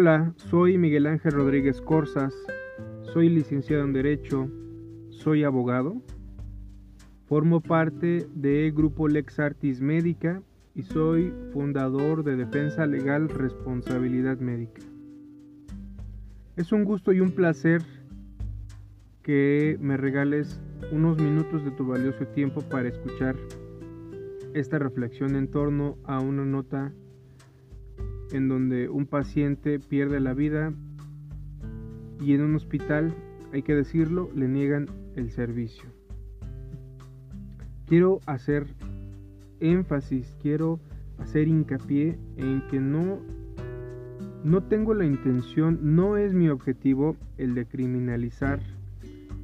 Hola, soy Miguel Ángel Rodríguez Corzas, soy licenciado en Derecho, soy abogado, formo parte de Grupo Lex Artis Médica y soy fundador de Defensa Legal Responsabilidad Médica. Es un gusto y un placer que me regales unos minutos de tu valioso tiempo para escuchar esta reflexión en torno a una nota en donde un paciente pierde la vida y en un hospital, hay que decirlo, le niegan el servicio. Quiero hacer énfasis, quiero hacer hincapié en que no no tengo la intención, no es mi objetivo el de criminalizar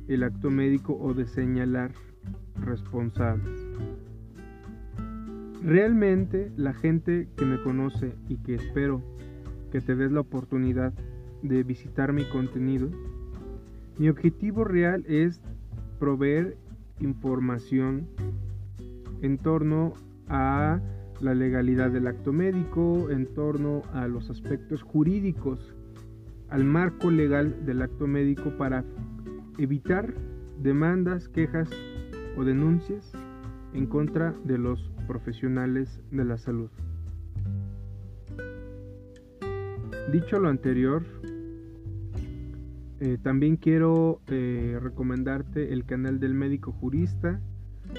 el acto médico o de señalar responsables. Realmente la gente que me conoce y que espero que te des la oportunidad de visitar mi contenido, mi objetivo real es proveer información en torno a la legalidad del acto médico, en torno a los aspectos jurídicos, al marco legal del acto médico para evitar demandas, quejas o denuncias en contra de los profesionales de la salud. Dicho lo anterior, eh, también quiero eh, recomendarte el canal del médico jurista,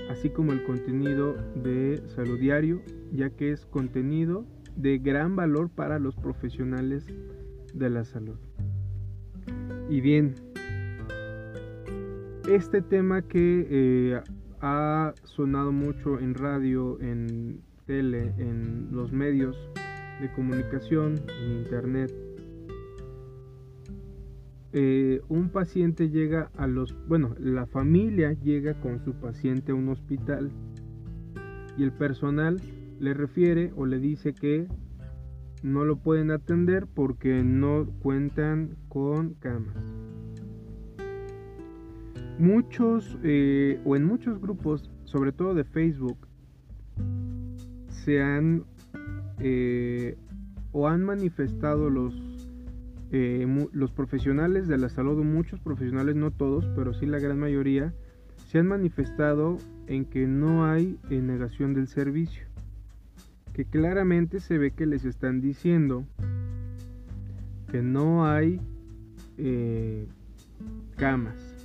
así como el contenido de Salud Diario, ya que es contenido de gran valor para los profesionales de la salud. Y bien, este tema que eh, ha sonado mucho en radio, en tele, en los medios de comunicación, en internet. Eh, un paciente llega a los, bueno, la familia llega con su paciente a un hospital y el personal le refiere o le dice que no lo pueden atender porque no cuentan con camas muchos eh, o en muchos grupos, sobre todo de Facebook, se han eh, o han manifestado los, eh, los profesionales de la salud, muchos profesionales, no todos, pero sí la gran mayoría, se han manifestado en que no hay negación del servicio, que claramente se ve que les están diciendo que no hay camas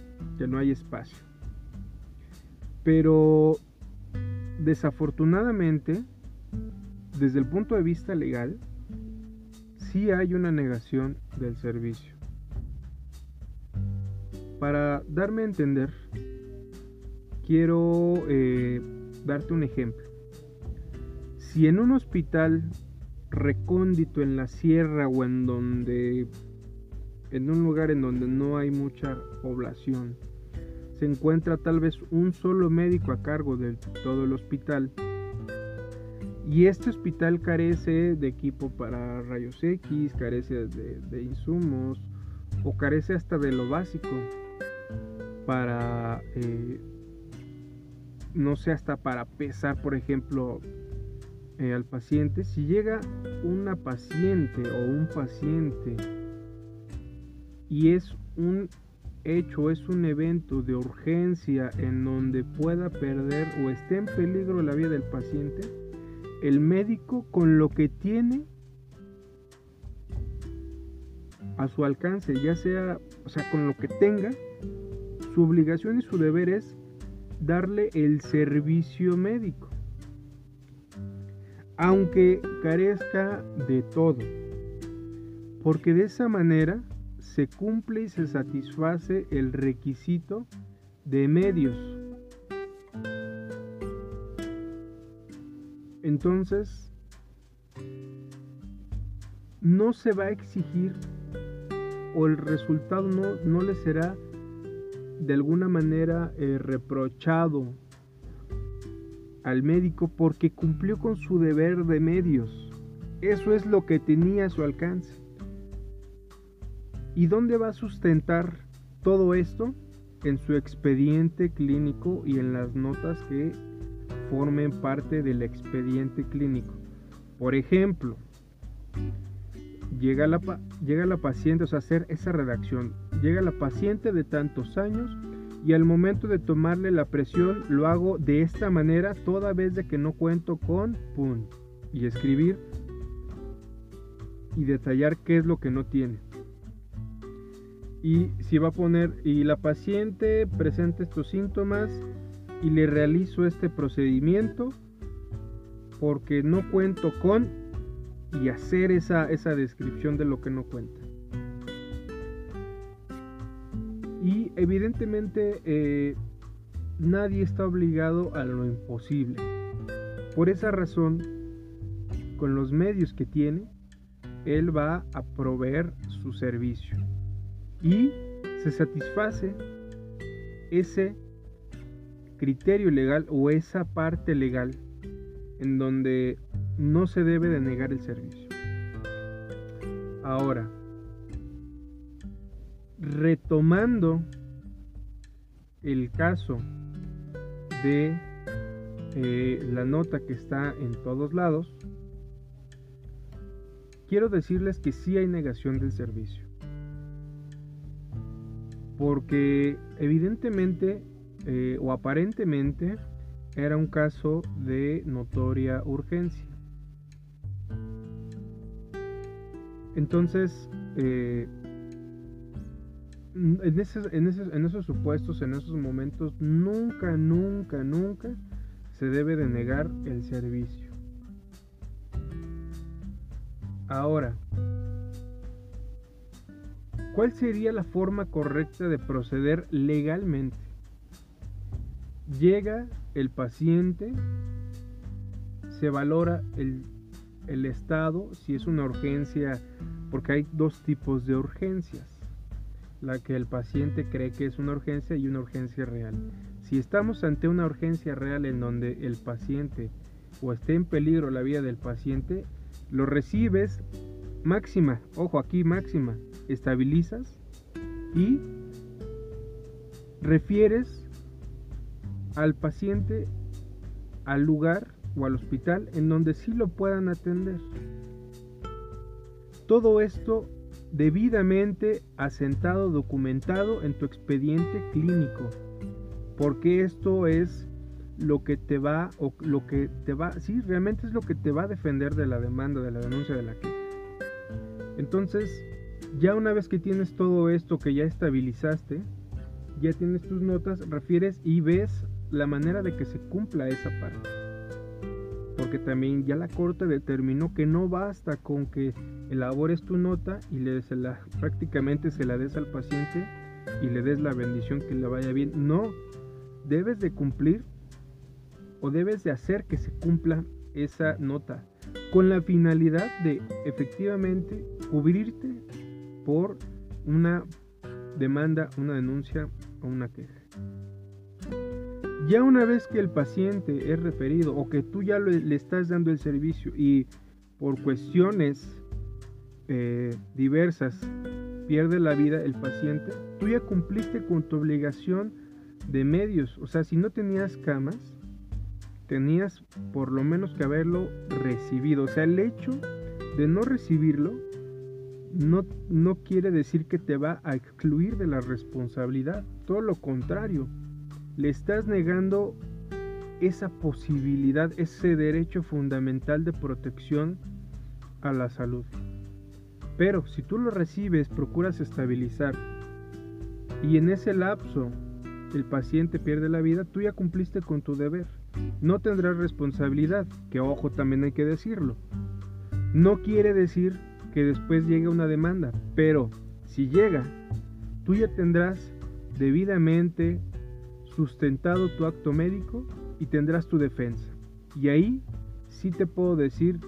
no hay espacio. Pero desafortunadamente, desde el punto de vista legal, sí hay una negación del servicio. Para darme a entender, quiero eh, darte un ejemplo. Si en un hospital recóndito en la sierra o en donde en un lugar en donde no hay mucha población. Se encuentra tal vez un solo médico a cargo de todo el hospital. Y este hospital carece de equipo para rayos X, carece de, insumos o carece hasta de lo básico para, eh, no sé, hasta para pesar, por ejemplo, eh, al paciente. Si llega una paciente o un paciente y es un hecho, es un evento de urgencia en donde pueda perder o esté en peligro la vida del paciente, el médico con lo que tiene a su alcance, ya sea, o sea, con lo que tenga, su obligación y su deber es darle el servicio médico. Aunque carezca de todo. Porque de esa manera se cumple y se satisface el requisito de medios. Entonces, no se va a exigir o el resultado no, le será de alguna manera eh, reprochado al médico porque cumplió con su deber de medios. Eso es lo que tenía a su alcance. ¿Y dónde va a sustentar todo esto? En su expediente clínico y en las notas que formen parte del expediente clínico. Por ejemplo, llega la, llega la paciente, o sea, hacer esa redacción, llega la paciente de tantos años y al momento de tomarle la presión lo hago de esta manera toda vez de que no cuento con pum y escribir y detallar qué es lo que no tiene. Y si va a poner y la paciente presenta estos síntomas y le realizo este procedimiento porque no cuento con y hacer esa, esa descripción de lo que no cuenta. Y evidentemente eh, nadie está obligado a lo imposible. Por esa razón, con los medios que tiene, él va a proveer su servicio. Y se satisface ese criterio legal o esa parte legal en donde no se debe de negar el servicio. Ahora, retomando el caso de eh, la nota que está en todos lados, quiero decirles que sí hay negación del servicio. Porque evidentemente eh, o aparentemente era un caso de notoria urgencia. Entonces, eh, en, en, esos supuestos, en esos momentos, nunca, nunca, nunca se debe de negar el servicio. Ahora, ¿cuál sería la forma correcta de proceder legalmente? Llega el paciente, se valora el, el estado, si es una urgencia, porque hay dos tipos de urgencias. La que el paciente cree que es una urgencia y una urgencia real. Si estamos ante una urgencia real en donde el paciente o esté en peligro la vida del paciente, lo recibes máxima, ojo aquí máxima, estabilizas y refieres al paciente al lugar o al hospital en donde sí lo puedan atender. Todo esto debidamente asentado, documentado en tu expediente clínico, porque esto es lo que te va o lo que te va, sí, realmente es lo que te va a defender de la demanda, de la denuncia de la queja. Entonces, ya una vez que tienes todo esto que ya estabilizaste, ya tienes tus notas, refieres y ves la manera de que se cumpla esa parte. Porque también ya la corte determinó que no basta con que elabores tu nota y le la, prácticamente se la des al paciente y le des la bendición que le vaya bien. No, debes de cumplir o debes de hacer que se cumpla esa nota con la finalidad de efectivamente cubrirte por una demanda, una denuncia o una queja. Ya una vez que el paciente es referido o que tú ya le, estás dando el servicio y por cuestiones eh, diversas pierde la vida el paciente, tú ya cumpliste con tu obligación de medios. O sea, si no tenías camas, tenías por lo menos que haberlo recibido. O sea, el hecho de no recibirlo no, no quiere decir que te va a excluir de la responsabilidad. Todo lo contrario le estás negando esa posibilidad, ese derecho fundamental de protección a la salud. Pero si tú lo recibes, procuras estabilizar y en ese lapso el paciente pierde la vida, tú ya cumpliste con tu deber. No tendrás responsabilidad, que ojo también hay que decirlo. No quiere decir que después llegue una demanda, pero si llega, tú ya tendrás debidamente sustentado tu acto médico y tendrás tu defensa. Y ahí sí te puedo decir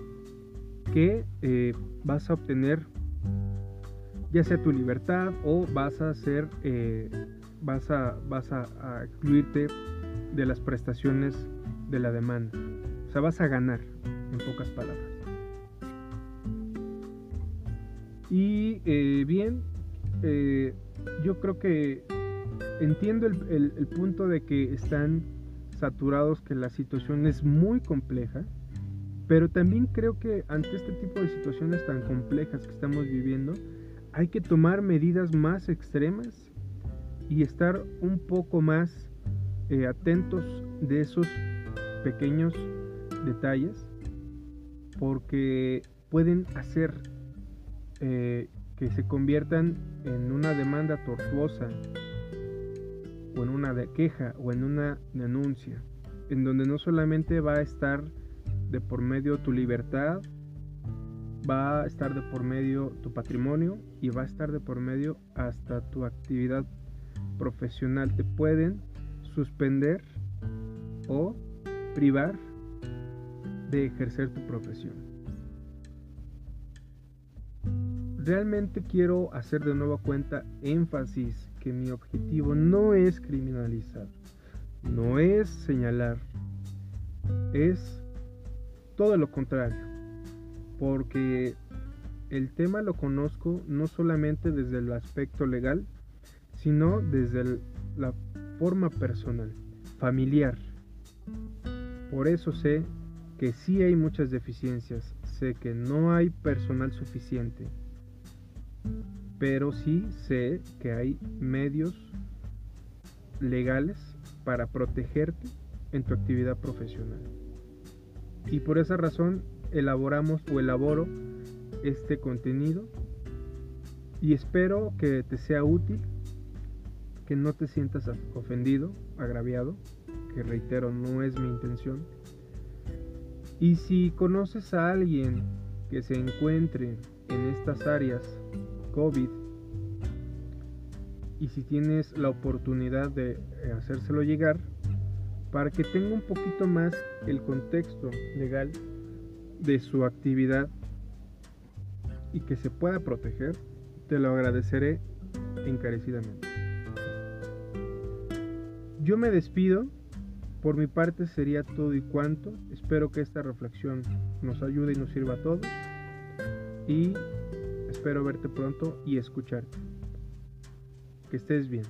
que eh, vas a obtener ya sea tu libertad o vas a ser eh, vas a vas a, excluirte de las prestaciones de la demanda. O sea vas a ganar en pocas palabras y eh, bien yo creo que entiendo el, punto de que están saturados, que la situación es muy compleja Pero también creo que ante este tipo de situaciones tan complejas que estamos viviendo, hay que tomar medidas más extremas y estar un poco más eh, atentos de esos pequeños detalles porque pueden hacer eh, que se conviertan en una demanda tortuosa o en una queja o en una denuncia en donde no solamente va a estar de por medio tu libertad, va a estar de por medio tu patrimonio y va a estar de por medio hasta tu actividad profesional. Te pueden suspender o privar de ejercer tu profesión. Realmente quiero hacer de nueva cuenta énfasis que mi objetivo no es criminalizar, no es señalar, es todo lo contrario, porque el tema lo conozco no solamente desde el aspecto legal, sino desde la forma personal, familiar. Por eso sé que sí hay muchas deficiencias, sé que no hay personal suficiente, pero sí sé que hay medios legales para protegerte en tu actividad profesional. Y por esa razón elaboramos o elaboro este contenido y espero que te sea útil, que no te sientas ofendido, agraviado, que reitero, no es mi intención. Y si conoces a alguien que se encuentre en estas áreas COVID. Y si tienes la oportunidad de hacérselo llegar, para que tenga un poquito más el contexto legal de su actividad y que se pueda proteger, te lo agradeceré encarecidamente. Yo me despido, por mi parte sería todo y cuanto, espero que esta reflexión nos ayude y nos sirva a todos. Y espero verte pronto y escucharte. Que estés bien.